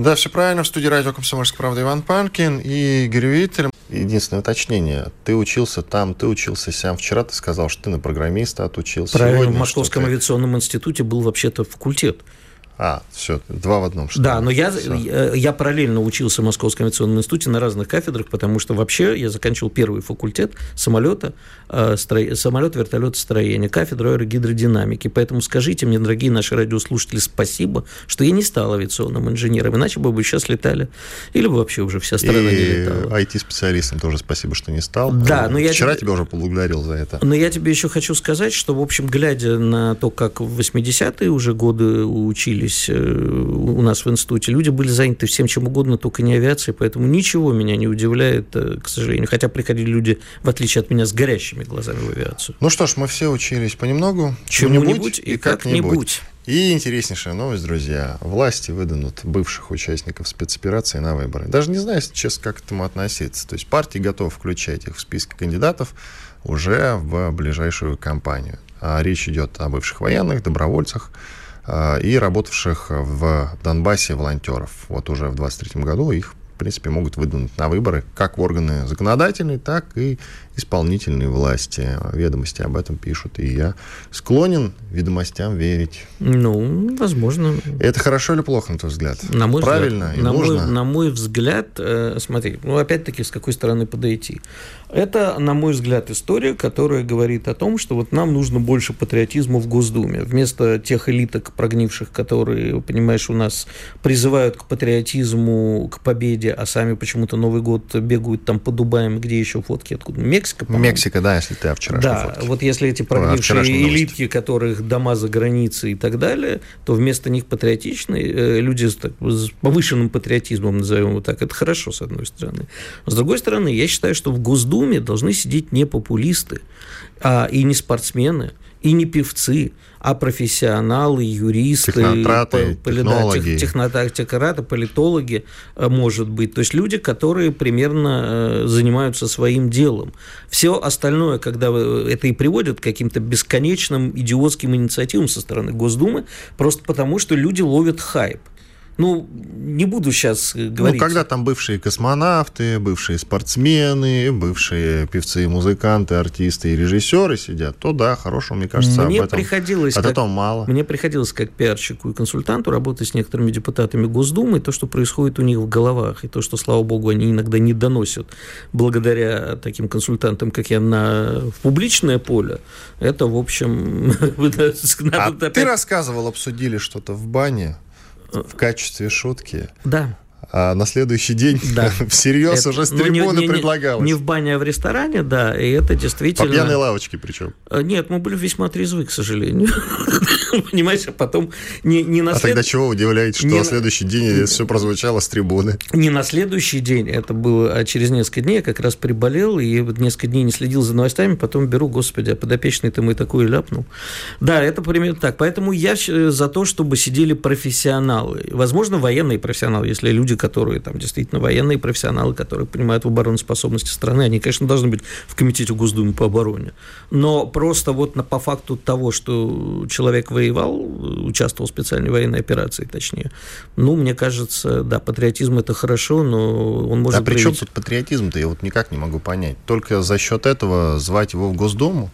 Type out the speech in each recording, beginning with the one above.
Да, все правильно. В студии радио «Комсомольская правда» Иван Панкин и Игорь Виттель. Единственное уточнение. Ты учился там, ты учился сям. Вчера ты сказал, что ты на программиста отучился. Правильно, Сегодня в Московском ты- авиационном институте был вообще-то факультет. А, все, два в одном. Что Да, но я, я, я параллельно учился в Московском авиационном институте на разных кафедрах, потому что вообще я заканчивал первый факультет самолета, э, стро- самолет, вертолет строения, кафедру аэрогидродинамики. Поэтому скажите мне, дорогие наши радиослушатели, спасибо, что я не стал авиационным инженером, иначе бы вы сейчас летали, или бы вообще уже вся страна не И летала. IT-специалистам тоже спасибо, что не стал. Да, но я Вчера тебя уже поблагодарил за это. Но я тебе еще хочу сказать, что, в общем, глядя на то, как в 80-е уже годы учились э, у нас в институте, люди были заняты всем чем угодно, только не авиацией, поэтому ничего меня не удивляет, э, к сожалению. Хотя приходили люди, в отличие от меня, с горящими глазами в авиацию. Ну что ж, мы все учились понемногу, Чему-нибудь и как-нибудь. И интереснейшая новость, друзья. Власти выдадут бывших участников спецоперации на выборы. Даже не знаю, если честно, как к этому относиться. То есть партии готовы включать их в списки кандидатов уже в ближайшую кампанию. А речь идет о бывших военных, добровольцах и работавших в Донбассе волонтеров. Вот уже в 23 году их, в принципе, могут выдвинуть на выборы как в органы законодательной, так и исполнительной власти. Ведомости об этом пишут, и я склонен ведомостям верить. Ну, возможно. Это хорошо или плохо, на твой взгляд? На мой Правильно взгляд, и на нужно? Мой, на мой взгляд, э, смотри, ну опять-таки с какой стороны подойти. Это, на мой взгляд, история, которая говорит о том, что вот нам нужно больше патриотизма в Госдуме. Вместо тех элиток прогнивших, которые, понимаешь, у нас призывают к патриотизму, к победе, а сами почему-то Новый год бегают там по Дубаям, где еще фотки, откуда? Мексика, по-моему? Мексика, да, если ты о вчерашней Да, фотке. вот если эти прогнившие элитки, которых дома за границей и так далее, то вместо них патриотичные э, люди с, так, с повышенным патриотизмом, назовем его так, это хорошо, с одной стороны. С другой стороны, я считаю, что в Госдуме должны сидеть не популисты, а, и не спортсмены, и не певцы, а профессионалы, юристы, Технократы, по- да, политологи, э, может быть. То есть люди, которые примерно э, занимаются своим делом. Все остальное, когда э, это и приводит к каким-то бесконечным идиотским инициативам со стороны Госдумы, просто потому, что люди ловят хайп. Ну, не буду сейчас Ну, говорить. когда там бывшие космонавты, бывшие спортсмены, бывшие певцы, музыканты, артисты и режиссеры сидят, то да, хорошего, мне кажется, Мне об этом. приходилось От как- этого мало. Мне приходилось как пиарщику и консультанту работать с некоторыми депутатами Госдумы, и то, что происходит у них в головах, и то, что, слава богу, они иногда не доносят благодаря таким консультантам, как я, на, в публичное поле, это, в общем, А ты рассказывал, обсудили что-то в бане в качестве шутки, Да, а на следующий день Да. всерьез Это- уже с ну, не- трибуны не- не- предлагалось. Не в бане, а в ресторане, да, и это По действительно... пьяной лавочке причем. Э, Нет, мы были весьма трезвы, к сожалению. Понимаешь, а потом не, не на А след- тогда чего вы удивляетесь, что Не на следующий день это все прозвучало с трибуны? Не на следующий день, это было а через несколько дней, я как раз приболел, и вот несколько дней не следил за новостями, потом беру, господи, а подопечный-то мой такой ляпнул. Да, это примерно так. Поэтому я щ- за то, чтобы сидели профессионалы. Возможно, военные профессионалы, если люди, которые там действительно военные профессионалы, которые понимают в обороноспособности страны, они, конечно, должны быть в Комитете Госдумы по обороне. Но просто вот на, по факту того, что человек воевал, участвовал в специальной военной операции, точнее, ну, мне кажется, да, патриотизм это хорошо, но он может а при чем тут патриотизм-то, я вот никак не могу понять. Только за счет этого звать его в Госдуму?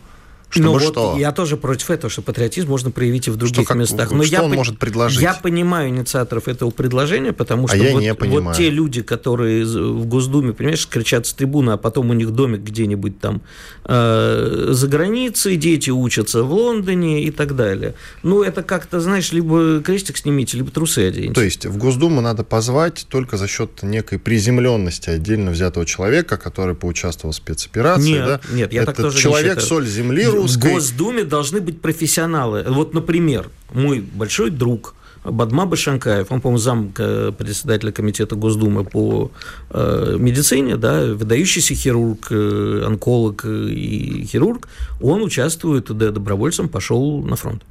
Чтобы ну, вот что? я тоже против этого, что патриотизм можно проявить и в других как- местах. что я он пон- может предложить? Я понимаю инициаторов этого предложения, потому А что я вот, не вот понимаю. те люди, которые в Госдуме, понимаешь, кричат с трибуны, а потом у них домик где-нибудь там э, за границей, дети учатся в Лондоне и так далее. Ну, это как-то, знаешь, либо крестик снимите, либо трусы оденьте. То есть в Госдуму надо позвать только за счет некой приземленности отдельно взятого человека, который поучаствовал в спецоперации. Нет, да? нет, я так Это тоже не человек считаю. соль земли В русской. Госдуме должны быть профессионалы. Вот, например, мой большой друг, Бадма Башанкаев, он, по-моему, зам председателя комитета Госдумы по э, медицине, да, выдающийся хирург, э, онколог и хирург, он участвует, да, добровольцем пошел на фронт.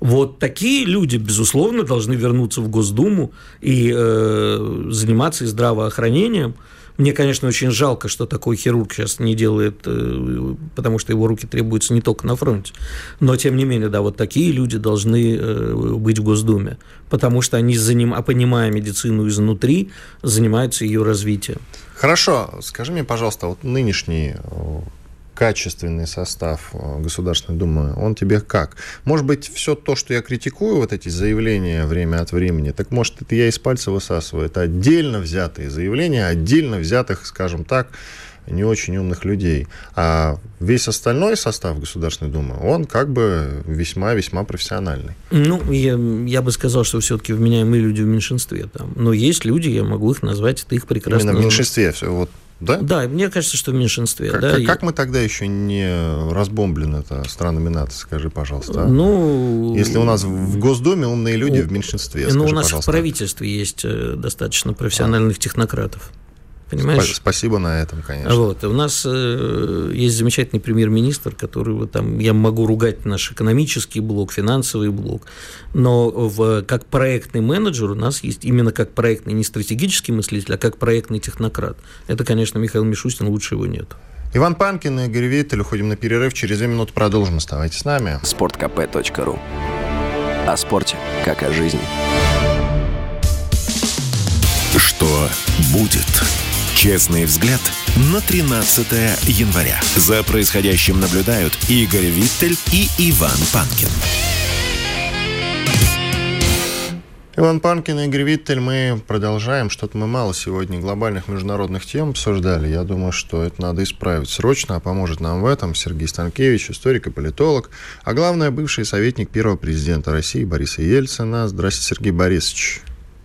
Вот такие люди, безусловно, должны вернуться в Госдуму и э, заниматься здравоохранением. Мне, конечно, очень жалко, что такой хирург сейчас не делает, э, потому что его руки требуются не только на фронте. Но, тем не менее, да, вот такие люди должны э, быть в Госдуме, потому что они, заним... понимая медицину изнутри, занимаются ее развитием. Хорошо, скажи мне, пожалуйста, вот нынешний э, качественный состав э, Государственной Думы, он тебе как? Может быть, все то, что я критикую, вот эти заявления время от времени, так может, это я из пальца высасываю. Это отдельно взятые заявления, отдельно взятых, скажем так, не очень умных людей. А весь остальной состав Государственной Думы, он как бы весьма-весьма профессиональный. Ну, я, я бы сказал, что все-таки вменяемые люди в меньшинстве там. Но есть люди, я могу их назвать, это их прекрасно. Именно в меньшинстве. Все, вот да? Да, мне кажется, что в меньшинстве. Как, да, как, как мы тогда еще не разбомблены это странами НАТО, скажи, пожалуйста. А? Ну, Если у нас в Госдуме умные люди у, в меньшинстве, Ну, у нас пожалуйста. в правительстве есть э, достаточно профессиональных а. технократов. Понимаешь? Спасибо на этом, конечно. Вот. У нас э, есть замечательный премьер-министр, который вот там, я могу ругать наш экономический блок, финансовый блок, но в, как проектный менеджер у нас есть именно как проектный, не стратегический мыслитель, а как проектный технократ. Это, конечно, Михаил Мишустин, лучше его нет. Иван Панкин и Игорь Виттель. Уходим на перерыв. Через две минуты продолжим. Оставайтесь с нами. Спорткп.ру О спорте, как о жизни. Что будет? Честный взгляд на 13 января. За происходящим наблюдают Игорь Виттель и Иван Панкин. Иван Панкин и Игорь Виттель, мы продолжаем. Что-то мы мало сегодня глобальных международных тем обсуждали. Я думаю, что это надо исправить срочно, а поможет нам в этом Сергей Станкевич, историк и политолог, а главное, бывший советник первого президента России Бориса Ельцина. Здравствуйте, Сергей Борисович.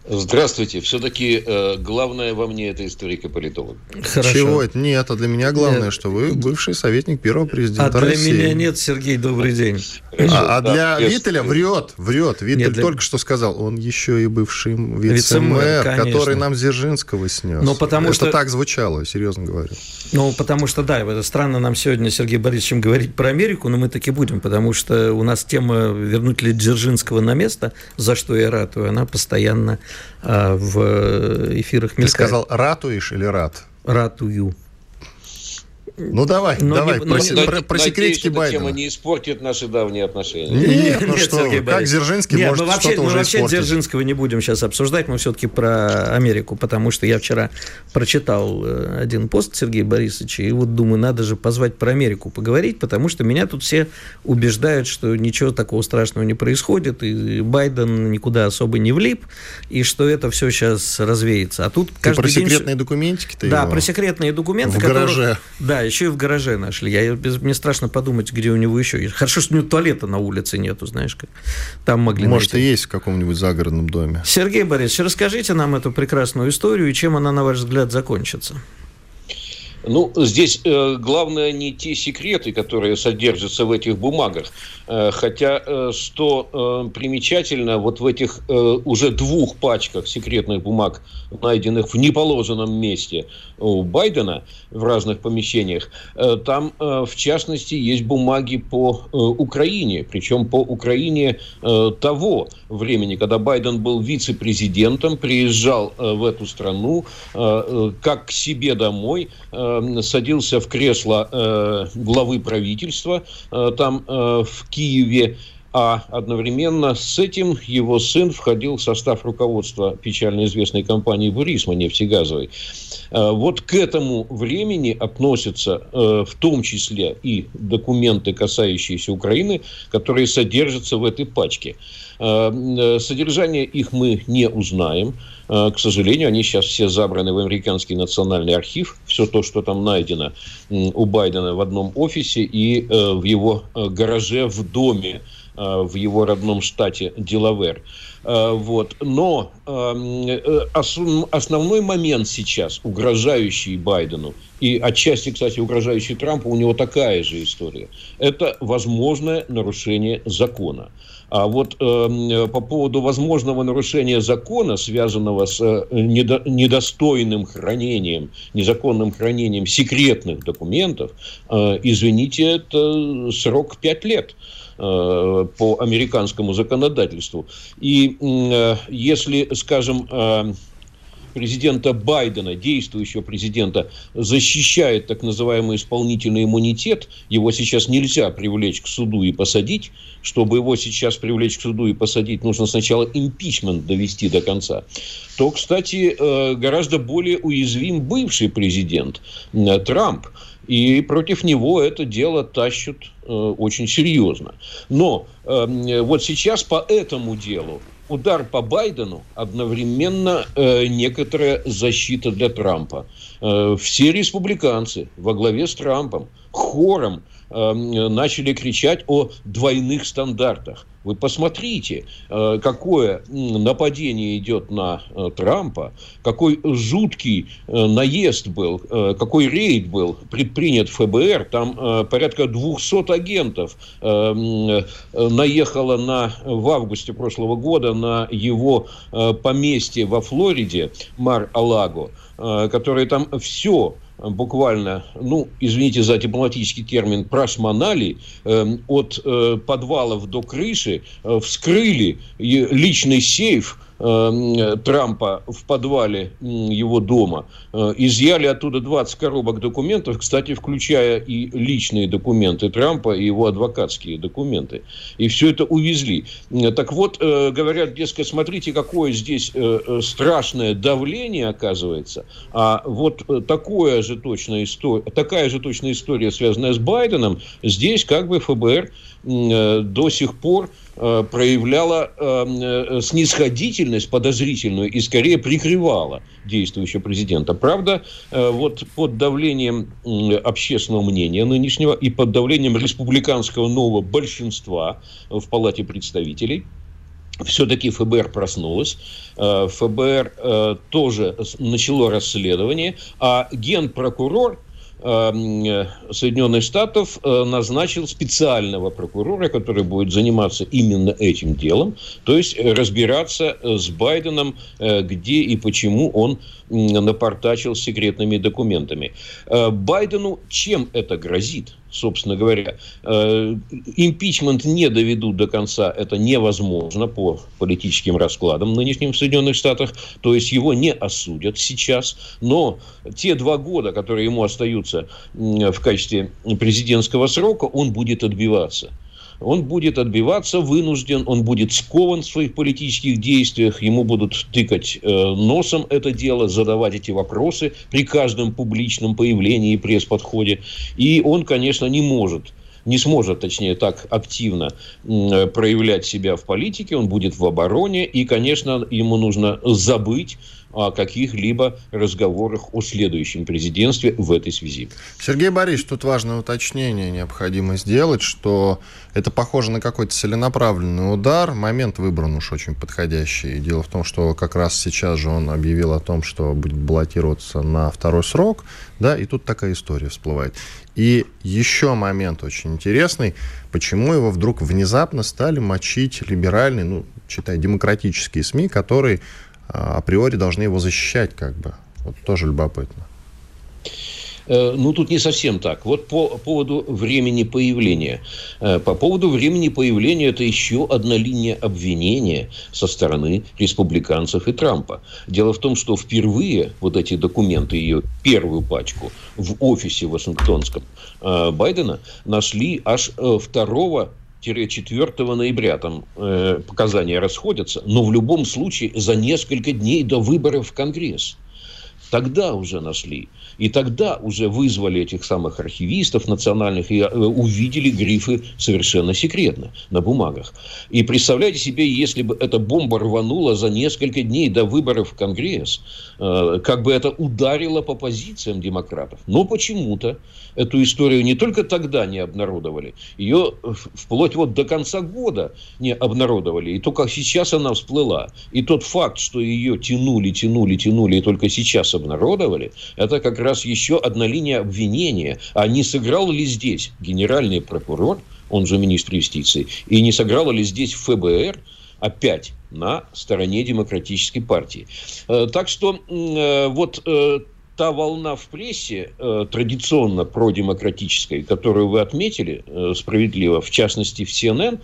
Здравствуйте. Все-таки э, главное во мне это историк-политолог. Хорошо. Чего это? Нет, а для меня главное, нет. что вы бывший советник первого президента а России. А для меня нет, Сергей, добрый день. Хорошо, а, а да, для Виттеля врет, врет. Виттель нет, для... только что сказал, он еще и бывший вице-мэр, который нам Дзержинского снес. Но потому это что... так звучало, серьезно говорю. Ну, потому что, да, это странно нам сегодня, Сергей Борисович, говорить про Америку, но мы таки будем, потому что у нас тема «Вернуть ли Дзержинского на место», за что я ратую, она постоянно в эфирах Ты сказал ратуешь или рад? Ратую. Ну давай, но давай, не, про, но, про, про секретики Байдена. тема не испортит наши давние отношения. Нет, нет ну нет, что, Сергей как Дзержинский нет, может мы вообще, что-то мы уже вообще испортить. Дзержинского не будем сейчас обсуждать, мы все-таки про Америку, потому что я вчера прочитал э, один пост Сергея Борисовича, и вот думаю, надо же позвать про Америку поговорить, потому что меня тут все убеждают, что ничего такого страшного не происходит, и Байден никуда особо не влип, и что это все сейчас развеется. А тут каждый Ты про день... секретные документики-то Да, его? про секретные документы. В которые... гараже. Да, еще и в гараже нашли. Я, мне страшно подумать, где у него еще есть. Хорошо, что у него туалета на улице нету, знаешь, как там могли Может, найти. и есть в каком-нибудь загородном доме. Сергей Борисович, расскажите нам эту прекрасную историю и чем она, на ваш взгляд, закончится. Ну, здесь э, главное не те секреты, которые содержатся в этих бумагах. Э, хотя, э, что э, примечательно, вот в этих э, уже двух пачках секретных бумаг, найденных в неположенном месте у Байдена в разных помещениях, э, там, э, в частности, есть бумаги по э, Украине. Причем по Украине э, того времени, когда Байден был вице-президентом, приезжал э, в эту страну э, э, как к себе домой, садился в кресло главы правительства там в Киеве, а одновременно с этим его сын входил в состав руководства печально известной компании «Бурисма» нефтегазовой. Вот к этому времени относятся в том числе и документы, касающиеся Украины, которые содержатся в этой пачке. Содержание их мы не узнаем. К сожалению, они сейчас все забраны в американский национальный архив. Все то, что там найдено у Байдена в одном офисе и в его гараже в доме в его родном штате Делавер. Вот. Но основной момент сейчас, угрожающий Байдену, и отчасти, кстати, угрожающий Трампу, у него такая же история, это возможное нарушение закона. А вот э, по поводу возможного нарушения закона, связанного с э, недо, недостойным хранением, незаконным хранением секретных документов, э, извините, это срок 5 лет э, по американскому законодательству. И э, если, скажем, э, президента Байдена, действующего президента, защищает так называемый исполнительный иммунитет, его сейчас нельзя привлечь к суду и посадить. Чтобы его сейчас привлечь к суду и посадить, нужно сначала импичмент довести до конца. То, кстати, э, гораздо более уязвим бывший президент э, Трамп. И против него это дело тащат э, очень серьезно. Но вот сейчас по этому делу удар по Байдену одновременно э, некоторая защита для Трампа. Э, все республиканцы во главе с Трампом хором э, начали кричать о двойных стандартах. Вы посмотрите, э, какое нападение идет на э, Трампа, какой жуткий э, наезд был, какой рейд был предпринят ФБР. Там порядка 200 агентов наехало на, в августе прошлого года на его поместье во Флориде, Мар-Алаго, которые там все буквально, ну, извините за дипломатический термин, прошмонали, э, от э, подвалов до крыши, э, вскрыли личный сейф, Э, Трампа в подвале его дома, э, изъяли оттуда 20 коробок документов, кстати, включая и личные документы Трампа и его адвокатские документы. И все это увезли. Так вот, э, говорят, дескать, смотрите, какое здесь страшное давление оказывается. А вот такое же точная история, такая же точная история, связанная с Байденом, здесь как бы ФБР до сих пор Э, проявляла э, снисходительность подозрительную и скорее прикрывала действующего президента. Правда, э, вот под давлением общественного мнения нынешнего и под давлением республиканского нового большинства в Палате представителей все-таки ФБР проснулось, ФБР тоже начало расследование, а генпрокурор Эм, э, Соединенных Штатов э, назначил специального прокурора, который будет заниматься именно этим делом, то есть разбираться э, с Байденом, где и почему он напортачил секретными документами. Байдену чем это грозит? Собственно говоря. Э, импичмент не доведут до конца, это невозможно по политическим раскладам нынешним в Соединенных Штатах, то есть его не осудят сейчас, но те два года, которые ему остаются в качестве президентского срока, он будет отбиваться он будет отбиваться, вынужден, он будет скован в своих политических действиях, ему будут тыкать э, носом это дело, задавать эти вопросы при каждом публичном появлении и пресс-подходе. И он, конечно, не может не сможет, точнее, так активно проявлять себя в политике, он будет в обороне, и, конечно, ему нужно забыть о каких-либо разговорах о следующем президентстве в этой связи. Сергей Борисович, тут важное уточнение необходимо сделать, что это похоже на какой-то целенаправленный удар. Момент выбран уж очень подходящий. Дело в том, что как раз сейчас же он объявил о том, что будет баллотироваться на второй срок, да, и тут такая история всплывает. И еще момент очень интересный, почему его вдруг внезапно стали мочить либеральные, ну, читай, демократические СМИ, которые априори должны его защищать, как бы. Вот тоже любопытно. Э, ну, тут не совсем так. Вот по поводу времени появления. Э, по поводу времени появления это еще одна линия обвинения со стороны республиканцев и Трампа. Дело в том, что впервые вот эти документы, ее первую пачку в офисе Вашингтонском э, Байдена нашли аж 2 4 ноября там э, показания расходятся, но в любом случае за несколько дней до выборов в Конгресс. Тогда уже нашли. И тогда уже вызвали этих самых архивистов национальных и э, увидели грифы совершенно секретно на бумагах. И представляете себе, если бы эта бомба рванула за несколько дней до выборов в Конгресс, э, как бы это ударило по позициям демократов. Но почему-то эту историю не только тогда не обнародовали, ее вплоть вот до конца года не обнародовали. И только сейчас она всплыла. И тот факт, что ее тянули, тянули, тянули, и только сейчас обнародовали, это как раз еще одна линия обвинения. А не сыграл ли здесь генеральный прокурор, он же министр юстиции, и не сыграло ли здесь ФБР опять на стороне демократической партии. Э, так что э, вот э, та волна в прессе, традиционно продемократической, которую вы отметили справедливо, в частности в CNN,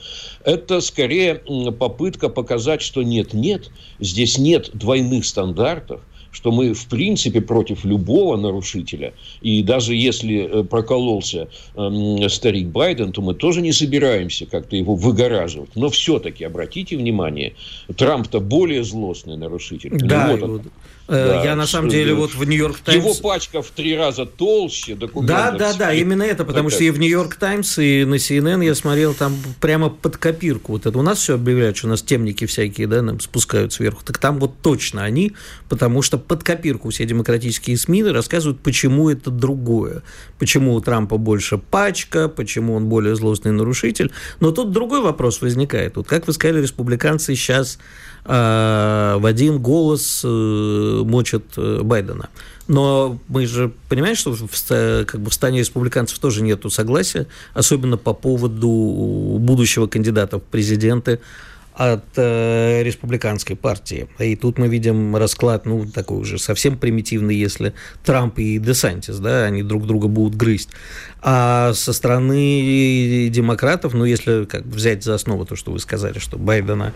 это скорее попытка показать, что нет-нет, здесь нет двойных стандартов, что мы в принципе против любого нарушителя. И даже если э, прокололся э, старик Байден, то мы тоже не собираемся как-то его выгораживать. Но все-таки обратите внимание, Трамп-то более злостный нарушитель. Да, его, Э, да, я на самом деле вот в Нью-Йорк Таймс... Его пачка в три раза толще. Да, да, да, именно это, потому что и в Нью-Йорк Таймс, и на CNN я смотрел там прямо под копирку. Вот это у нас все объявляют, что у нас темники всякие, да, нам спускают сверху. Так там вот точно они, потому что под копирку все демократические СМИ рассказывают, почему это другое. Почему у Трампа больше пачка, почему он более злостный нарушитель. Но тут другой вопрос возникает. Вот как вы сказали, республиканцы сейчас э, в один голос э, мочат э, Байдена. Но мы же понимаем, что в, как бы в стане республиканцев тоже нет согласия, особенно по поводу будущего кандидата в президенты от э, республиканской партии. И тут мы видим расклад, ну, такой уже совсем примитивный, если Трамп и Десантис, да, они друг друга будут грызть. А со стороны демократов, ну, если как взять за основу то, что вы сказали, что Байдена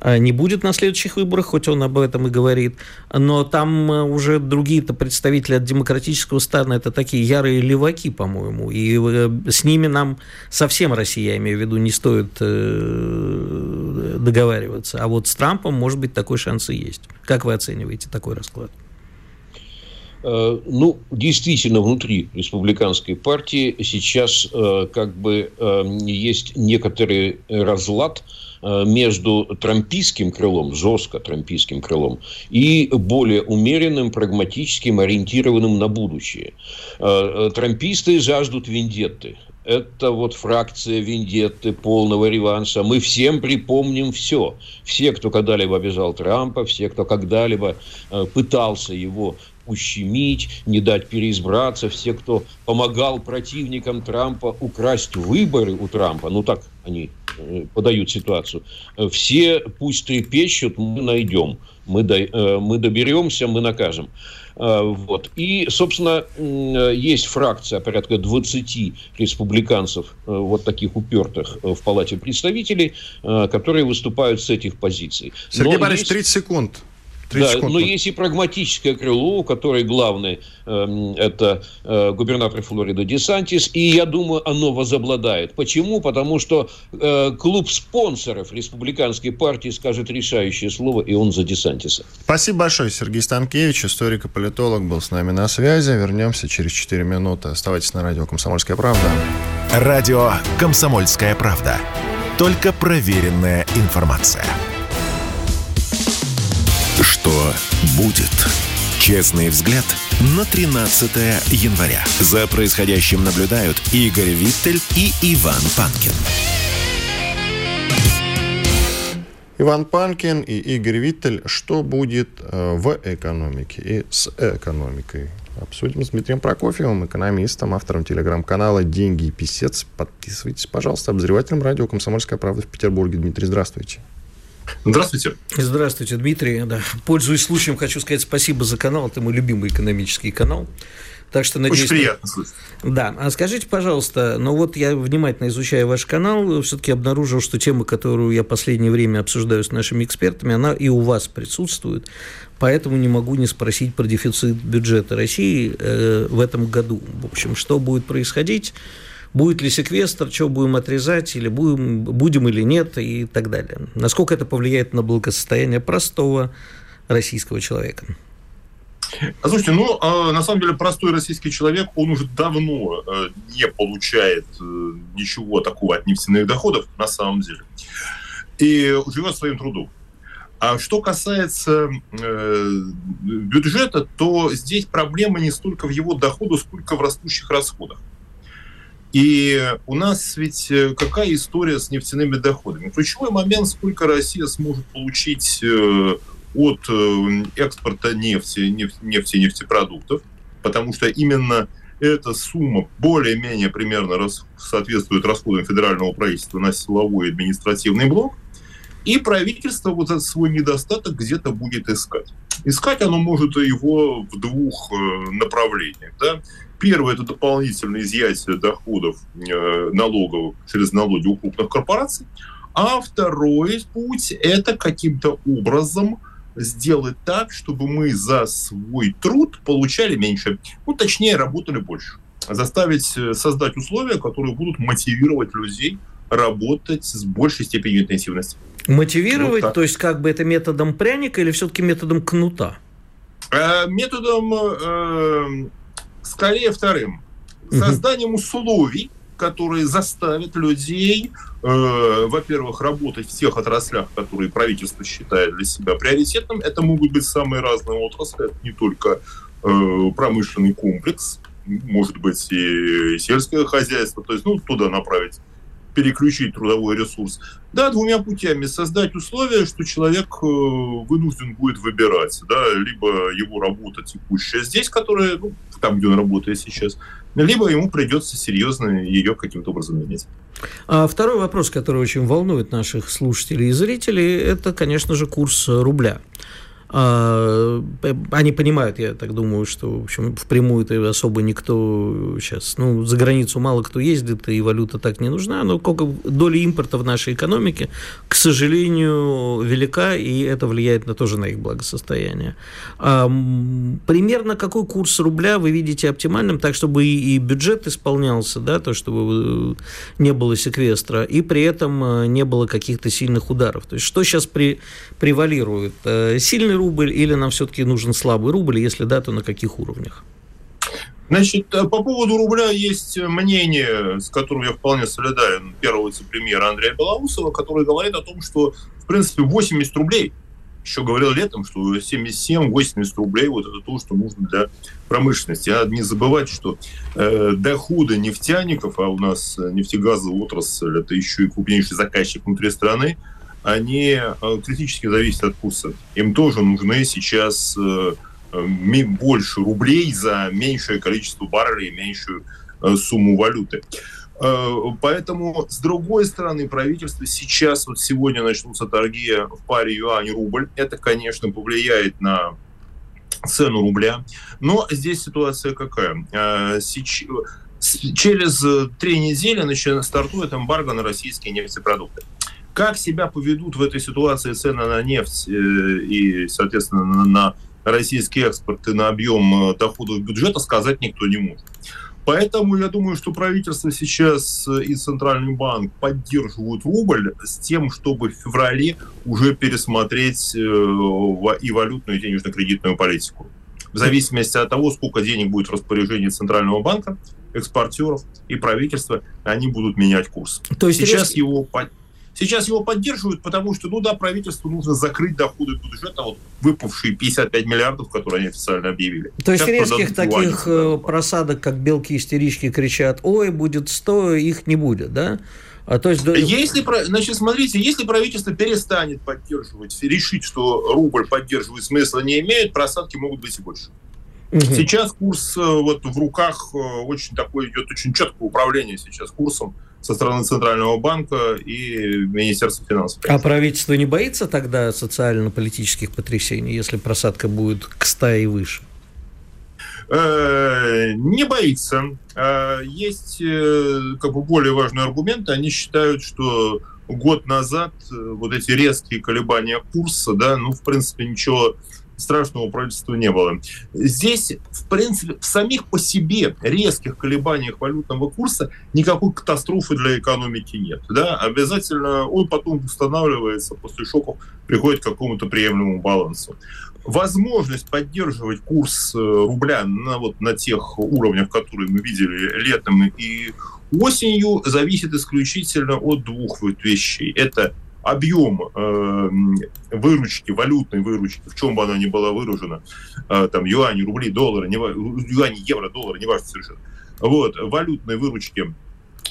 а, не будет на следующих выборах, хоть он об этом и говорит, но там э, уже другие-то представители от демократического стана, это такие ярые леваки, по-моему, и э, с ними нам совсем Россия, я имею в виду, не стоит э, договариваться. А вот с Трампом, может быть, такой шанс и есть. Как вы оцениваете такой расклад? Ну, действительно, внутри республиканской партии сейчас как бы есть некоторый разлад – Э, между трампийским крылом, жестко трампийским крылом, и более умеренным, прагматическим, ориентированным на будущее. Э, э, трамписты жаждут вендетты. Это вот фракция вендетты, полного реванша. Мы всем припомним все. Все, кто когда-либо обижал Трампа, все, кто когда-либо пытался его ущемить, не дать переизбраться, все, кто помогал противникам Трампа украсть выборы у Трампа, ну так они э, подают ситуацию, все пусть трепещут, мы найдем, мы, до, э, мы доберемся, мы накажем. Э, вот. И, собственно, есть фракция порядка 20 республиканцев, вот таких упертых в Палате представителей, которые выступают с этих позиций. Сергей Борисович, есть... 30 секунд. Да, но есть и прагматическое крыло, у которой главный э, это э, губернатор Флориды Десантис, и я думаю, оно возобладает. Почему? Потому что э, клуб спонсоров республиканской партии скажет решающее слово, и он за Десантиса. Спасибо большое, Сергей Станкевич, историк и политолог, был с нами на связи. Вернемся через 4 минуты. Оставайтесь на радио «Комсомольская правда». Радио «Комсомольская правда». Только проверенная информация. Что будет? Честный взгляд на 13 января. За происходящим наблюдают Игорь Виттель и Иван Панкин. Иван Панкин и Игорь Виттель. Что будет э, в экономике и с экономикой? Обсудим с Дмитрием Прокофьевым, экономистом, автором телеграм-канала «Деньги и писец». Подписывайтесь, пожалуйста, обозревателем радио «Комсомольская правда» в Петербурге. Дмитрий, здравствуйте. Здравствуйте. Здравствуйте, Дмитрий. Да. Пользуясь случаем, хочу сказать спасибо за канал. Это мой любимый экономический канал. Так что, надеюсь, Очень приятно слышать. Да. А скажите, пожалуйста, ну вот я внимательно изучая ваш канал, все-таки обнаружил, что тема, которую я последнее время обсуждаю с нашими экспертами, она и у вас присутствует. Поэтому не могу не спросить про дефицит бюджета России э, в этом году. В общем, что будет происходить? Будет ли секвестр, что будем отрезать, или будем, будем или нет, и так далее. Насколько это повлияет на благосостояние простого российского человека? А слушайте, ну, а, на самом деле, простой российский человек, он уже давно а, не получает а, ничего такого от нефтяных доходов, на самом деле. И живет своим трудом. А что касается э, бюджета, то здесь проблема не столько в его доходах, сколько в растущих расходах. И у нас ведь э, какая история с нефтяными доходами? Ключевой момент, сколько Россия сможет получить э, от э, экспорта нефти, нефти, нефтепродуктов, потому что именно эта сумма более-менее примерно соответствует расходам федерального правительства на силовой и административный блок, и правительство вот этот свой недостаток где-то будет искать. Искать оно может его в двух направлениях. Да? Первое – это дополнительное изъятие доходов э, налогов через налоги у крупных корпораций. А второй путь – это каким-то образом сделать так, чтобы мы за свой труд получали меньше, ну, точнее, работали больше. Заставить э, создать условия, которые будут мотивировать людей работать с большей степенью интенсивности. Мотивировать, вот то есть как бы это методом пряника или все-таки методом кнута? Э, методом э, скорее вторым. Созданием условий, которые заставят людей, э, во-первых, работать в тех отраслях, которые правительство считает для себя приоритетным. Это могут быть самые разные отрасли, это не только э, промышленный комплекс, может быть и сельское хозяйство, то есть ну, туда направить переключить трудовой ресурс. Да, двумя путями. Создать условия, что человек э, вынужден будет выбирать. Да, либо его работа текущая здесь, которая, ну, там, где он работает сейчас, либо ему придется серьезно ее каким-то образом менять. А второй вопрос, который очень волнует наших слушателей и зрителей, это, конечно же, курс рубля. А, они понимают, я так думаю, что в общем, впрямую-то особо никто сейчас, ну, за границу мало кто ездит, и валюта так не нужна, но сколько доля импорта в нашей экономике, к сожалению, велика, и это влияет на, тоже на их благосостояние. А, примерно какой курс рубля вы видите оптимальным, так, чтобы и, и бюджет исполнялся, да, то, чтобы э, не было секвестра, и при этом э, не было каких-то сильных ударов. То есть, что сейчас при, превалирует? Э, сильный рубль или нам все-таки нужен слабый рубль, если да, то на каких уровнях? Значит, э, по поводу рубля есть мнение, с которым я вполне солидарен, первого вице-премьера Андрея Белоусова, который говорит о том, что, в принципе, 80 рублей, еще говорил летом, что 77-80 рублей вот это то, что нужно для промышленности. Надо не забывать, что э, доходы нефтяников, а у нас нефтегазовая отрасль, это еще и крупнейший заказчик внутри страны, они э, критически зависят от курса. Им тоже нужны сейчас э, э, больше рублей за меньшее количество баррелей, меньшую сумму валюты. Поэтому, с другой стороны, правительство сейчас, вот сегодня начнутся торги в паре юань-рубль. Это, конечно, повлияет на цену рубля. Но здесь ситуация какая? Через три недели стартует эмбарго на российские нефтепродукты. Как себя поведут в этой ситуации цены на нефть э, и, соответственно, на российский экспорт и на объем э, доходов бюджета, сказать никто не может. Поэтому я думаю, что правительство сейчас и Центральный банк поддерживают рубль с тем, чтобы в феврале уже пересмотреть э, и валютную, и денежно-кредитную политику. В зависимости от того, сколько денег будет в распоряжении Центрального банка, экспортеров и правительства, они будут менять курс. То есть сейчас резко... его Сейчас его поддерживают, потому что, ну да, правительству нужно закрыть доходы бюджета, вот выпавшие 55 миллиардов, которые они официально объявили. То есть Сейчас резких таких юани, э, просадок, как белки-истерички кричат, ой, будет 100, их не будет, да? А, то есть... Если, значит, смотрите, если правительство перестанет поддерживать, решить, что рубль поддерживает смысла не имеет, просадки могут быть и больше. Угу. Сейчас курс э, вот в руках э, очень такой идет очень четкое управление сейчас курсом со стороны Центрального банка и Министерства финансов. А правительство не боится тогда социально-политических потрясений, если просадка будет к 100 и выше? Э, не боится. А есть э, как бы более важный аргумент. Они считают, что год назад э, вот эти резкие колебания курса, да, ну, в принципе, ничего страшного правительства не было. Здесь, в принципе, в самих по себе резких колебаниях валютного курса никакой катастрофы для экономики нет. Да? Обязательно он потом устанавливается после шоков, приходит к какому-то приемлемому балансу. Возможность поддерживать курс э, рубля на, вот, на тех уровнях, которые мы видели летом и осенью, зависит исключительно от двух вот вещей. Это объем э, выручки, валютной выручки, в чем бы она ни была выражена, э, там юани, рубли, доллары, не, юани, евро, доллары, не важно совершенно, вот, валютной выручки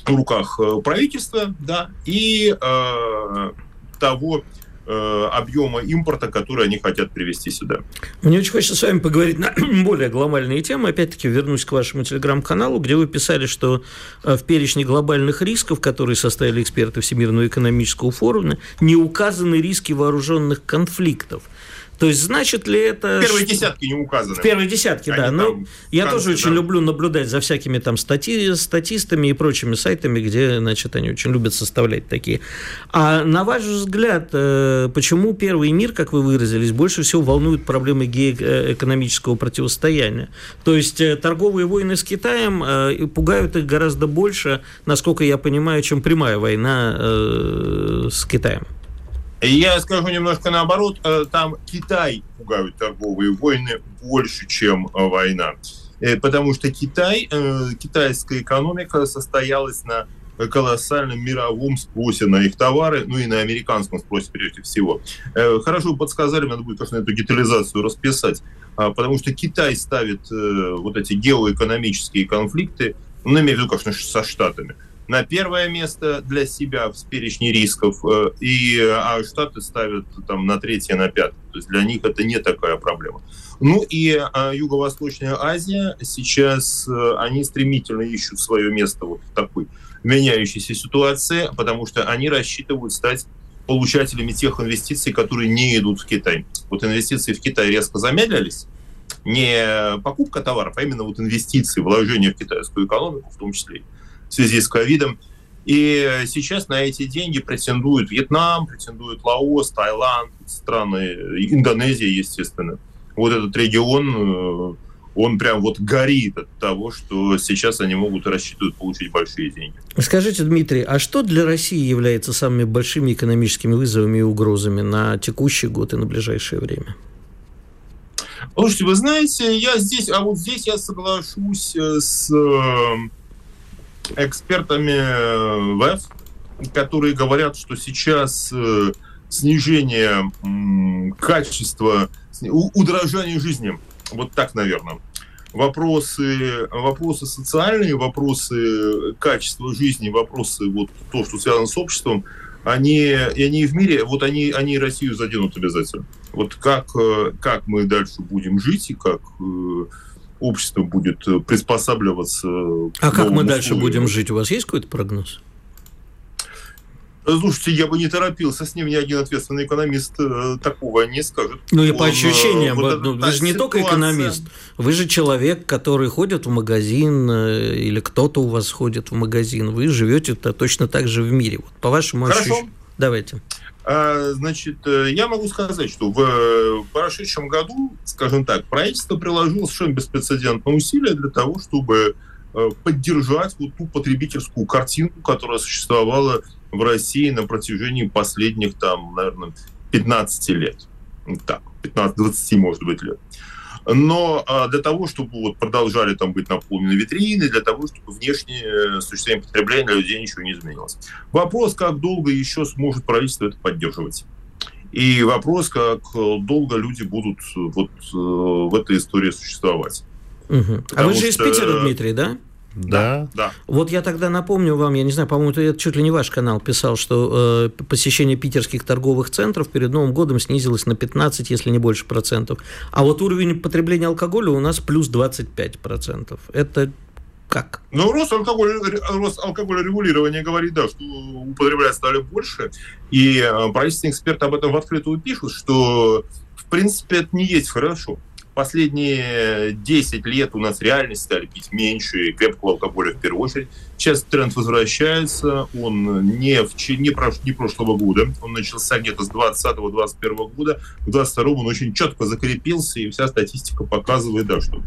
в руках э, правительства, да, и э, того, объема импорта, который они хотят привести сюда. Мне очень хочется с вами поговорить на более глобальные темы. Опять-таки вернусь к вашему телеграм-каналу, где вы писали, что э, в перечне глобальных рисков, которые составили эксперты Всемирного экономического форума, не указаны риски вооруженных конфликтов – то есть, значит ли это... В первой десятке не указаны. В первой десятке, да. Ну, я конце, тоже очень да. люблю наблюдать за всякими там стати... статистами и прочими сайтами, где, значит, они очень любят составлять такие. А на ваш взгляд, э, почему первый мир, как вы выразились, больше всего волнует проблемы геоэкономического противостояния? То есть, э, торговые войны с Китаем э, пугают их гораздо больше, насколько я понимаю, чем прямая война с Китаем. Я скажу немножко наоборот, э, там Китай пугают торговые войны больше, чем э, война. Э, потому что Китай, китайская экономика состоялась на колоссальном мировом спросе на их товары, ну и на американском спросе прежде всего. Хорошо подсказали, надо будет, конечно, эту детализацию расписать, а, потому что Китай ставит вот эти геоэкономические конфликты, ну, имею в виду, конечно, со Штатами, на первое место для себя в перечне рисков, э, и, а Штаты ставят там на третье, на пятое. То есть для них это не такая проблема. Ну и а, Юго-Восточная Азия, сейчас э, они стремительно ищут свое место вот в такой меняющейся ситуации, потому что они рассчитывают стать получателями тех инвестиций, которые не идут в Китай. Вот инвестиции в Китай резко замедлились, не покупка товаров, а именно вот инвестиции, вложения в китайскую экономику в том числе в связи с ковидом. И сейчас на эти деньги претендуют Вьетнам, претендует Лаос, Таиланд, страны, Индонезия, естественно. Вот этот регион, э, он прям вот горит от того, что сейчас они могут рассчитывать получить большие деньги. Скажите, Дмитрий, а что для России является самыми большими экономическими вызовами и угрозами на текущий год и на ближайшее время? Слушайте, вы знаете, я здесь, а вот здесь я соглашусь э, с э, экспертами э, ВЭФ, которые говорят, что сейчас э, снижение качества, удорожание жизни, вот так, наверное, вопросы, вопросы социальные, вопросы качества жизни, вопросы вот то, что связано с обществом, они, и они в мире, вот они, они Россию заденут обязательно. Вот как, э, как мы дальше будем жить и как общество будет э, приспосабливаться. А как мы дальше условиям. будем жить? У вас есть какой-то прогноз? Слушайте, я бы не торопился, с ним ни один ответственный экономист э, такого не скажет. Ну и Он, по ощущениям, вот ну, вы же не только экономист, вы же человек, который ходит в магазин, э, или кто-то у вас ходит в магазин, вы живете -то точно так же в мире. Вот, по вашему ощущению. Давайте. А, значит, э, я могу сказать, что в прошедшем году, скажем так, правительство приложило совершенно беспрецедентные усилия для того, чтобы э, поддержать вот ту потребительскую картинку, которая существовала в России на протяжении последних, там, наверное, 15 лет. Так, 15-20, может быть, лет. Но а, для того, чтобы вот продолжали там быть наполнены витрины, для того, чтобы внешнее существование потребления людей ничего не изменилось. Вопрос, как долго еще сможет правительство это поддерживать. И вопрос, как долго люди будут вот э, в этой истории существовать. Угу. А вы же что... из Питера, Дмитрий, да? Да. да. Вот я тогда напомню вам, я не знаю, по-моему, это чуть ли не ваш канал писал, что э, посещение питерских торговых центров перед Новым годом снизилось на 15, если не больше процентов. А вот уровень потребления алкоголя у нас плюс 25 процентов. Это как? Ну, рост алкоголя, рост алкоголя регулирования говорит, да, что употреблять стали больше. И э, правительственные эксперты об этом в открытую пишут, что, в принципе, это не есть хорошо. Последние 10 лет у нас реально стали пить меньше и крепкого алкоголя в первую очередь. Сейчас тренд возвращается, он не, в, не, прош, не прошлого года, он начался где-то с 20-21 года, к 22 он очень четко закрепился, и вся статистика показывает, да, что э,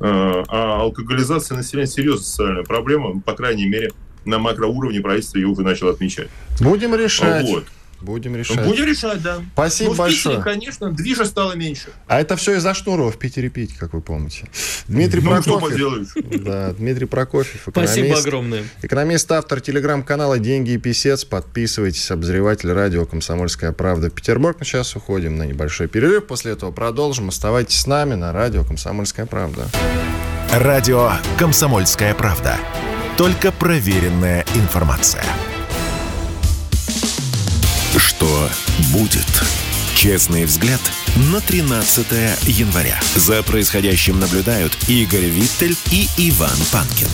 а алкоголизация населения серьезная социальная проблема, по крайней мере, на макроуровне правительство ее уже начало отмечать. Будем решать. Вот. Будем решать. Будем решать, да. Спасибо ну, в большое. Питере, конечно, движа стало меньше. А это все из-за Шнурова в Питере пить, как вы помните. Дмитрий ну, Прокофьев. Да, Дмитрий Прокофьев, экономист. Спасибо огромное. Экономист, автор телеграм-канала «Деньги и писец». Подписывайтесь, обозреватель радио «Комсомольская правда» Петербург. Мы сейчас уходим на небольшой перерыв. После этого продолжим. Оставайтесь с нами на радио «Комсомольская правда». Радио «Комсомольская правда». Только проверенная информация. Что будет? Честный взгляд на 13 января. За происходящим наблюдают Игорь Виттель и Иван Панкин.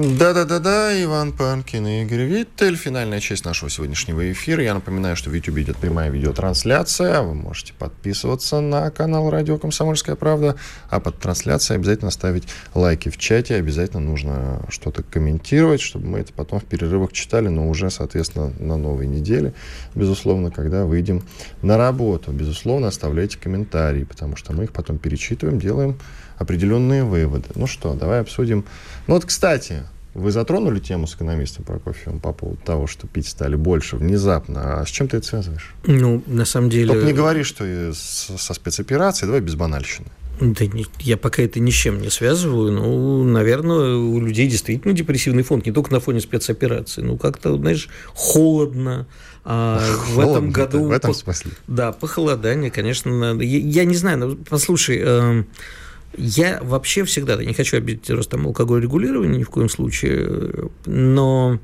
Да-да-да-да, Иван Панкин и Игорь Виттель. Финальная часть нашего сегодняшнего эфира. Я напоминаю, что в YouTube идет прямая видеотрансляция. Вы можете подписываться на канал Радио Комсомольская правда. А под трансляцией обязательно ставить лайки в чате. Обязательно нужно что-то комментировать, чтобы мы это потом в перерывах читали, но уже, соответственно, на новой неделе. Безусловно, когда выйдем на работу. Безусловно, оставляйте комментарии, потому что мы их потом перечитываем, делаем определенные выводы. Ну что, давай обсудим. Ну вот, кстати, вы затронули тему с экономистом Прокофьевым по поводу того, что пить стали больше внезапно. А с чем ты это связываешь? Ну, на самом деле... Только не говори, что со спецоперацией, давай без банальщины. Да не, я пока это ни с чем не связываю. Ну, наверное, у людей действительно депрессивный фон, не только на фоне спецоперации. Ну, как-то, знаешь, холодно. А холодно в этом году... В этом смысле? Да, похолодание, конечно. Я, я не знаю, ну, послушай... Э, я вообще всегда, да, не хочу обидеть Ростом алкоголь регулирования ни в коем случае, но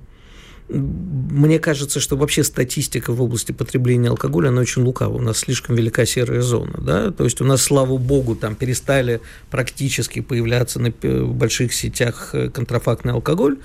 мне кажется, что вообще статистика в области потребления алкоголя, она очень лукава. У нас слишком велика серая зона. Да? То есть у нас, слава богу, там перестали практически появляться на больших сетях э, контрафактный алкоголь.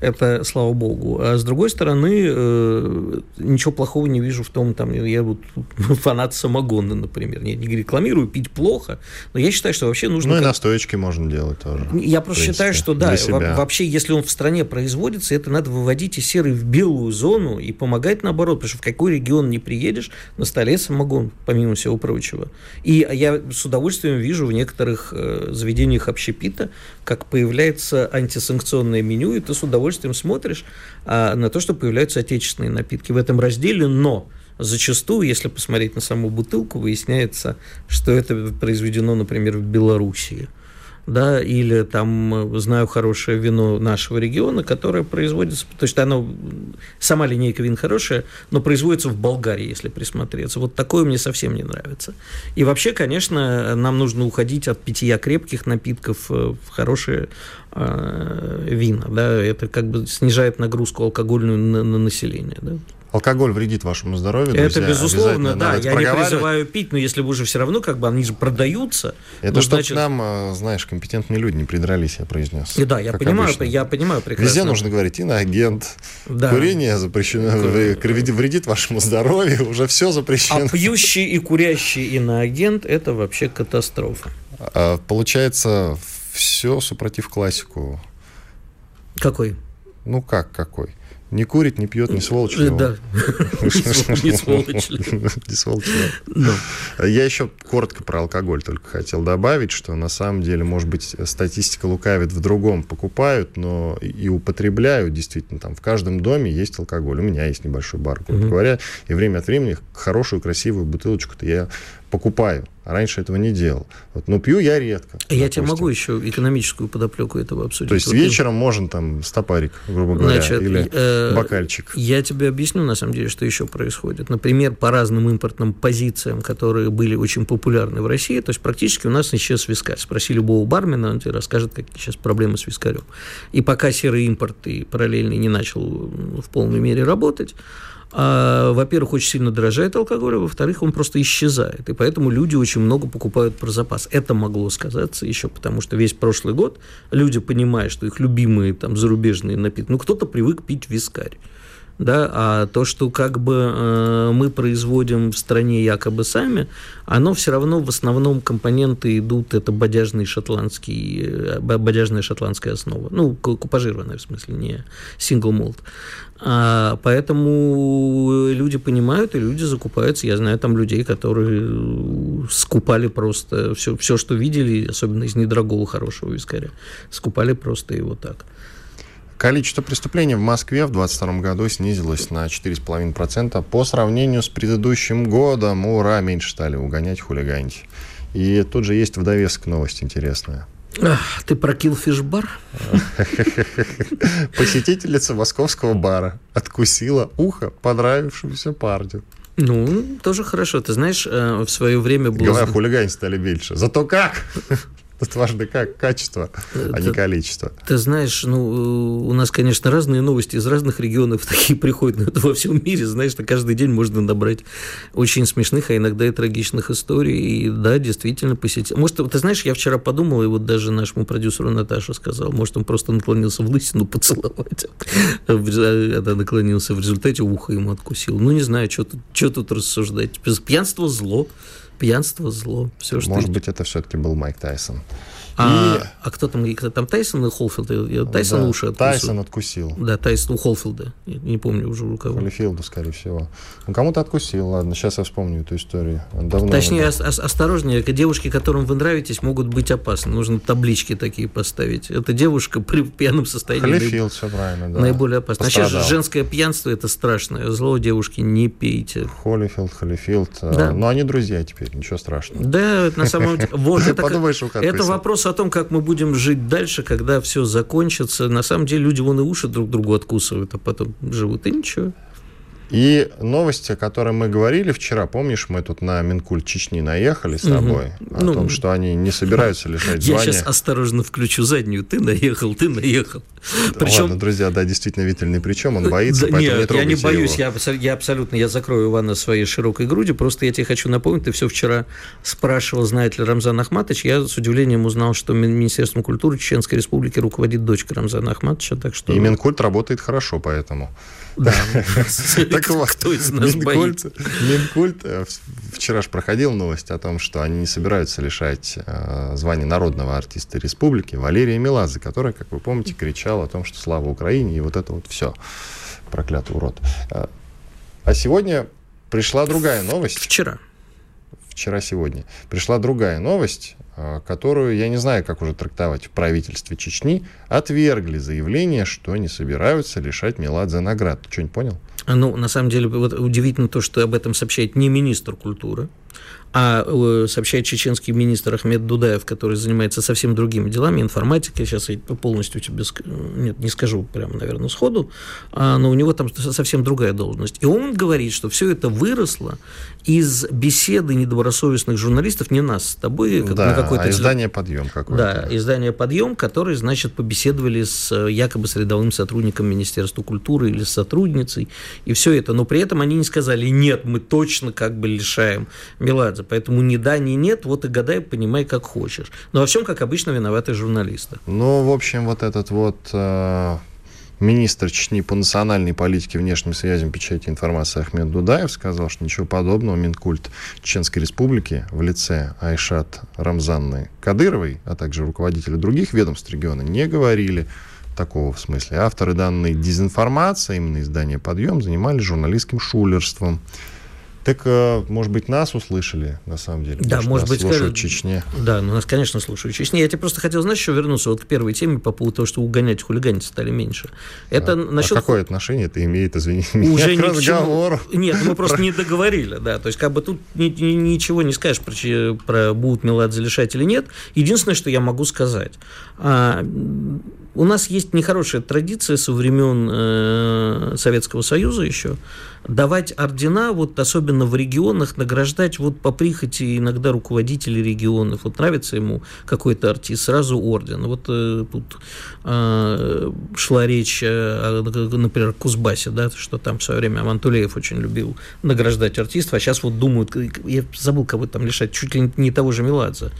Это слава богу. А с другой стороны, э, ничего плохого не вижу в том, там, я вот фанат самогона, например. Я не рекламирую, пить плохо, но я считаю, что вообще нужно... Ну и настоечки можно делать тоже. Я просто считаю, что да, вообще, если он в стране производится, это надо выводить из серой в белую зону и помогать наоборот, потому что в какой регион не приедешь, на столе самогон, помимо всего прочего. И я с удовольствием вижу в некоторых э, заведениях общепита, как появляется антисанкционное меню, и ты с удовольствием смотришь а, на то, что появляются отечественные напитки в этом разделе, но зачастую, если посмотреть на саму бутылку, выясняется, что это произведено, например, в Белоруссии да, или там э, знаю хорошее вино нашего региона, которое производится, то есть оно, сама линейка вин хорошая, но производится в Болгарии, если присмотреться. Вот такое мне совсем не нравится. И вообще, конечно, нам нужно уходить от питья крепких напитков э, в хорошие э, вина, да, это как бы снижает нагрузку алкогольную на, на население, да. Алкоголь вредит вашему здоровью. Друзья. Это безусловно, да. Я не призываю пить, но если вы уже все равно, как бы они же продаются. Это ну, чтобы значит... нам, э, знаешь, компетентные люди не придрались, я произнес. И да, я понимаю, обычно. я понимаю прекрасно. Везде нужно говорить иноагент. Да. Курение запрещено, вредит вашему здоровью, уже все запрещено. А пьющий и курящий иноагент – это вообще катастрофа. А, получается, все супротив классику. Какой? Ну как какой? Не курит, не пьет, не сволочь. Да. Не сволочь. Не сволочь. Я еще коротко про алкоголь только хотел добавить, что на самом деле, может быть, статистика лукавит в другом. Покупают, но и употребляют действительно. Там в каждом доме есть алкоголь. У меня есть небольшой бар, грубо говоря. И время от времени хорошую, красивую бутылочку-то я покупаю. А раньше этого не делал. Вот, но пью я редко. Я допустим. тебе могу еще экономическую подоплеку этого обсудить. То есть вот вечером ты... можно там стопарик, грубо говоря, Значит, или э, бокальчик. Я тебе объясню, на самом деле, что еще происходит. Например, по разным импортным позициям, которые были очень популярны в России, то есть практически у нас исчез вискарь. Спроси любого бармена, он тебе расскажет, какие сейчас проблемы с вискарем. И пока серый импорт и параллельный не начал в полной мере работать, а, во-первых, очень сильно дорожает алкоголь, а во-вторых, он просто исчезает. И поэтому люди очень много покупают про запас. Это могло сказаться еще потому, что весь прошлый год люди, понимая, что их любимые там зарубежные напитки, ну, кто-то привык пить вискарь. Да, а то, что как бы э, мы производим в стране якобы сами, оно все равно в основном компоненты идут, это бодяжный шотландский, э, бодяжная шотландская основа, ну, купажированная в смысле, не сингл молд. А, поэтому люди понимают, и люди закупаются. Я знаю там людей, которые скупали просто все, все что видели, особенно из недорогого хорошего вискаря, скупали просто его так. Количество преступлений в Москве в 2022 году снизилось на 4,5% по сравнению с предыдущим годом. Ура, меньше стали угонять, хулиганить. И тут же есть в довесок новость интересная. Ты про килфиш-бар? Посетительница московского бара откусила ухо понравившемуся парню. Ну, тоже хорошо. Ты знаешь, э, в свое время было... Говоря, хулигане стали меньше. Зато как? Тут важно как качество, а не количество. Ты знаешь, ну, у нас, конечно, разные новости из разных регионов такие приходят, но это во всем мире, знаешь, что каждый день можно набрать очень смешных, а иногда и трагичных историй. И да, действительно, посетить. Может, ты знаешь, я вчера подумал, и вот даже нашему продюсеру Наташа сказал, может, он просто наклонился в лысину поцеловать. Она наклонился в результате, ухо ему откусил. Ну, не знаю, что тут рассуждать. Пьянство – зло. Пьянство – зло. Все, что Может быть, это все-таки был Майк Тайсон. А, а кто там, кто там Тайсон и Холфилд? Тайсон да, уши откусил. Тайсон откусил. Да, Тайсон у Холфилда. Я не помню уже у кого. Холлифилда, скорее всего. Ну, кому-то откусил, ладно, сейчас я вспомню эту историю. Давно Точнее, ос- осторожнее, девушки, которым вы нравитесь, могут быть опасны. Нужно таблички такие поставить. Эта девушка при пьяном состоянии Холлифилд, все правильно, да. наиболее опасна. Вообще женское пьянство – это страшное зло, девушки, не пейте. Холлифилд, Холлифилд. А, да. Но они друзья теперь, ничего страшного. Да, на самом деле. Вот, это, это вопрос о том, как мы будем жить дальше, когда все закончится. На самом деле люди вон и уши друг другу откусывают, а потом живут, и ничего. И новости, о которой мы говорили вчера, помнишь, мы тут на Минкульт Чечни наехали с тобой, угу. о ну, том, что они не собираются лишать звания. Я сейчас осторожно включу заднюю. Ты наехал, ты наехал. Причем... Ладно, друзья, да, действительно, Виталь ни при чем, он боится, да, поэтому нет, не я не боюсь, я, я абсолютно, я закрою Ивана своей широкой грудью, просто я тебе хочу напомнить, ты все вчера спрашивал, знает ли Рамзан Ахматович, я с удивлением узнал, что Министерством культуры Чеченской Республики руководит дочка Рамзана Ахматовича, так что... И Минкульт работает хорошо, поэтому... Да. Так вот, кто из нас Минкульт, Минкульт э, вчера же проходил новость о том, что они не собираются лишать э, звания народного артиста республики Валерия Меладзе, которая, как вы помните, кричала о том, что слава Украине, и вот это вот все. Проклятый урод. Э, а сегодня пришла другая новость. Вчера. Вчера-сегодня. Пришла другая новость Э, которую, я не знаю, как уже трактовать в правительстве Чечни, отвергли заявление, что они собираются лишать Меладзе наград. Ты что-нибудь понял? Ну, на самом деле, вот удивительно то, что об этом сообщает не министр культуры, а э, сообщает чеченский министр Ахмед Дудаев, который занимается совсем другими делами, информатикой, сейчас я полностью тебе нет, не скажу прямо, наверное, сходу, а, но у него там совсем другая должность. И он говорит, что все это выросло из беседы недобросовестных журналистов, не нас с тобой, как да, на какой-то... А издание «Подъем» какое-то. Да, издание «Подъем», которые, значит, побеседовали с якобы с рядовым сотрудником Министерства культуры или с сотрудницей, и все это. Но при этом они не сказали, нет, мы точно как бы лишаем Меладзе. Поэтому ни да, ни нет, вот и гадай, понимай, как хочешь. Но во всем, как обычно, виноваты журналисты. Ну, в общем, вот этот вот э, министр Чечни по национальной политике, внешним связям, печати информации Ахмед Дудаев сказал, что ничего подобного Минкульт Чеченской Республики в лице Айшат Рамзанны Кадыровой, а также руководителей других ведомств региона не говорили такого в смысле. Авторы данной дезинформации, именно издание «Подъем», занимались журналистским шулерством. Так, э, может быть, нас услышали, на самом деле? Да, может быть, слушают в Чечне. Да, ну, нас, конечно, слушают в Чечне. Я тебе просто хотел, знаешь, еще вернуться вот к первой теме по поводу того, что угонять хулиганить стали меньше. Это а, насчет... а какое отношение это имеет, извини Уже к разговору? Нет, мы просто не договорили, да. То есть, как бы тут ни, ни, ничего не скажешь про, про будут Меладзе лишать или нет. Единственное, что я могу сказать. А, у нас есть нехорошая традиция со времен э, Советского Союза еще давать ордена, вот особенно в регионах, награждать вот по прихоти иногда руководителей регионов. Вот нравится ему какой-то артист, сразу орден. Вот э, тут э, шла речь, э, например, о Кузбассе, да, что там в свое время Амантулеев очень любил награждать артистов, а сейчас вот думают, я забыл, кого там лишать, чуть ли не того же Меладзе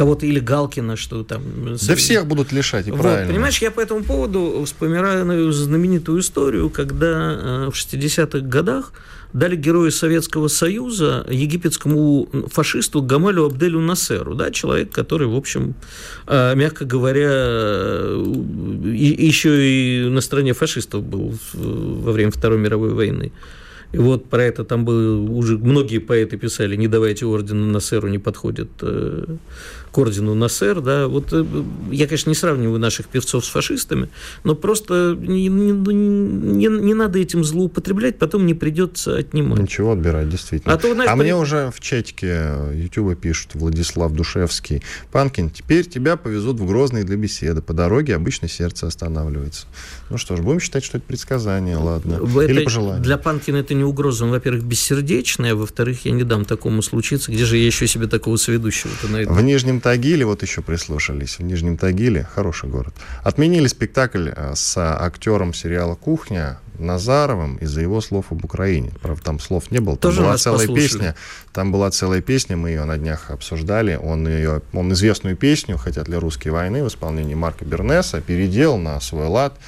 кого-то или Галкина, что там... Да всех будут лишать, и вот, правильно. Понимаешь, я по этому поводу вспоминаю знаменитую историю, когда в 60-х годах дали героя Советского Союза египетскому фашисту Гамалю Абделю Насеру, да, человек, который, в общем, мягко говоря, еще и на стороне фашистов был во время Второй мировой войны. И вот про это там было уже многие поэты писали, не давайте ордена Насеру, не подходит э, к ордену Насер, да, вот э, я, конечно, не сравниваю наших певцов с фашистами, но просто не, не, не, не надо этим злоупотреблять, потом не придется отнимать. Ничего отбирать, действительно. А, то, знаешь, а мне уже в чатике Ютуба пишут Владислав Душевский. Панкин, теперь тебя повезут в Грозный для беседы. По дороге обычно сердце останавливается. Ну что ж, будем считать, что это предсказание, ладно. Это, Или пожелание. Для Панкина это не угроза, он, во-первых, бессердечный, а во-вторых, я не дам такому случиться. Где же я еще себе такого сведущего-то найду? В Нижнем Тагиле, вот еще прислушались, в Нижнем Тагиле, хороший город, отменили спектакль э, с актером сериала «Кухня» Назаровым из-за его слов об Украине. Правда, там слов не было. Там Тоже была целая послушали. песня. Там была целая песня, мы ее на днях обсуждали. Он, ее, он известную песню «Хотят ли русские войны» в исполнении Марка Бернеса переделал на свой лад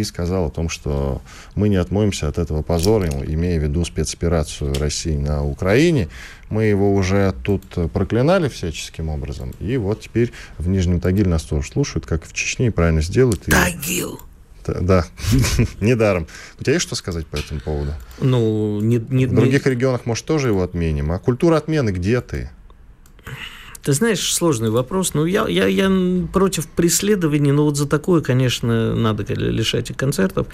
и сказал о том, что мы не отмоемся от этого позора, имея в виду спецоперацию России на Украине. Мы его уже тут проклинали всяческим образом, и вот теперь в Нижнем Тагиле нас тоже слушают, как в Чечне, и правильно сделают. Тагил! Да, недаром. У тебя есть что сказать по этому поводу? Ну, не, не, в других регионах, может, тоже его отменим. А культура отмены где ты? Ты знаешь, сложный вопрос. Ну, я, я, я против преследований, но вот за такое, конечно, надо лишать их концертов.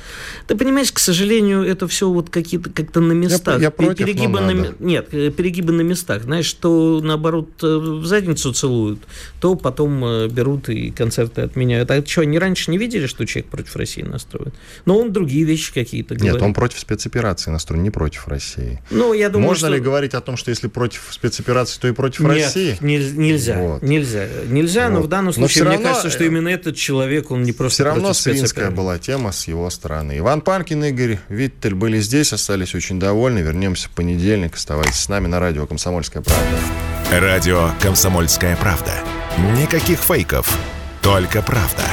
Ты понимаешь, к сожалению, это все вот какие-то как-то на местах. Я, я против, перегибы на, надо. Нет, э, перегибы на местах. Знаешь, то наоборот э, в задницу целуют, то потом э, берут и концерты отменяют. А что, они раньше не видели, что человек против России настроен? Но он другие вещи какие-то говорит. Нет, он против спецоперации настроен, не против России. Ну, я думаю, Можно что... ли говорить о том, что если против спецоперации, то и против Нет, России? Не, Нельзя, вот. нельзя. Нельзя, вот. но в данном случае, мне равно, кажется, что именно этот человек, он не просто Все равно свинская была тема с его стороны. Иван Панкин, Игорь Виттель были здесь, остались очень довольны. Вернемся в понедельник. Оставайтесь с нами на радио «Комсомольская правда». Радио «Комсомольская правда». Никаких фейков, только правда.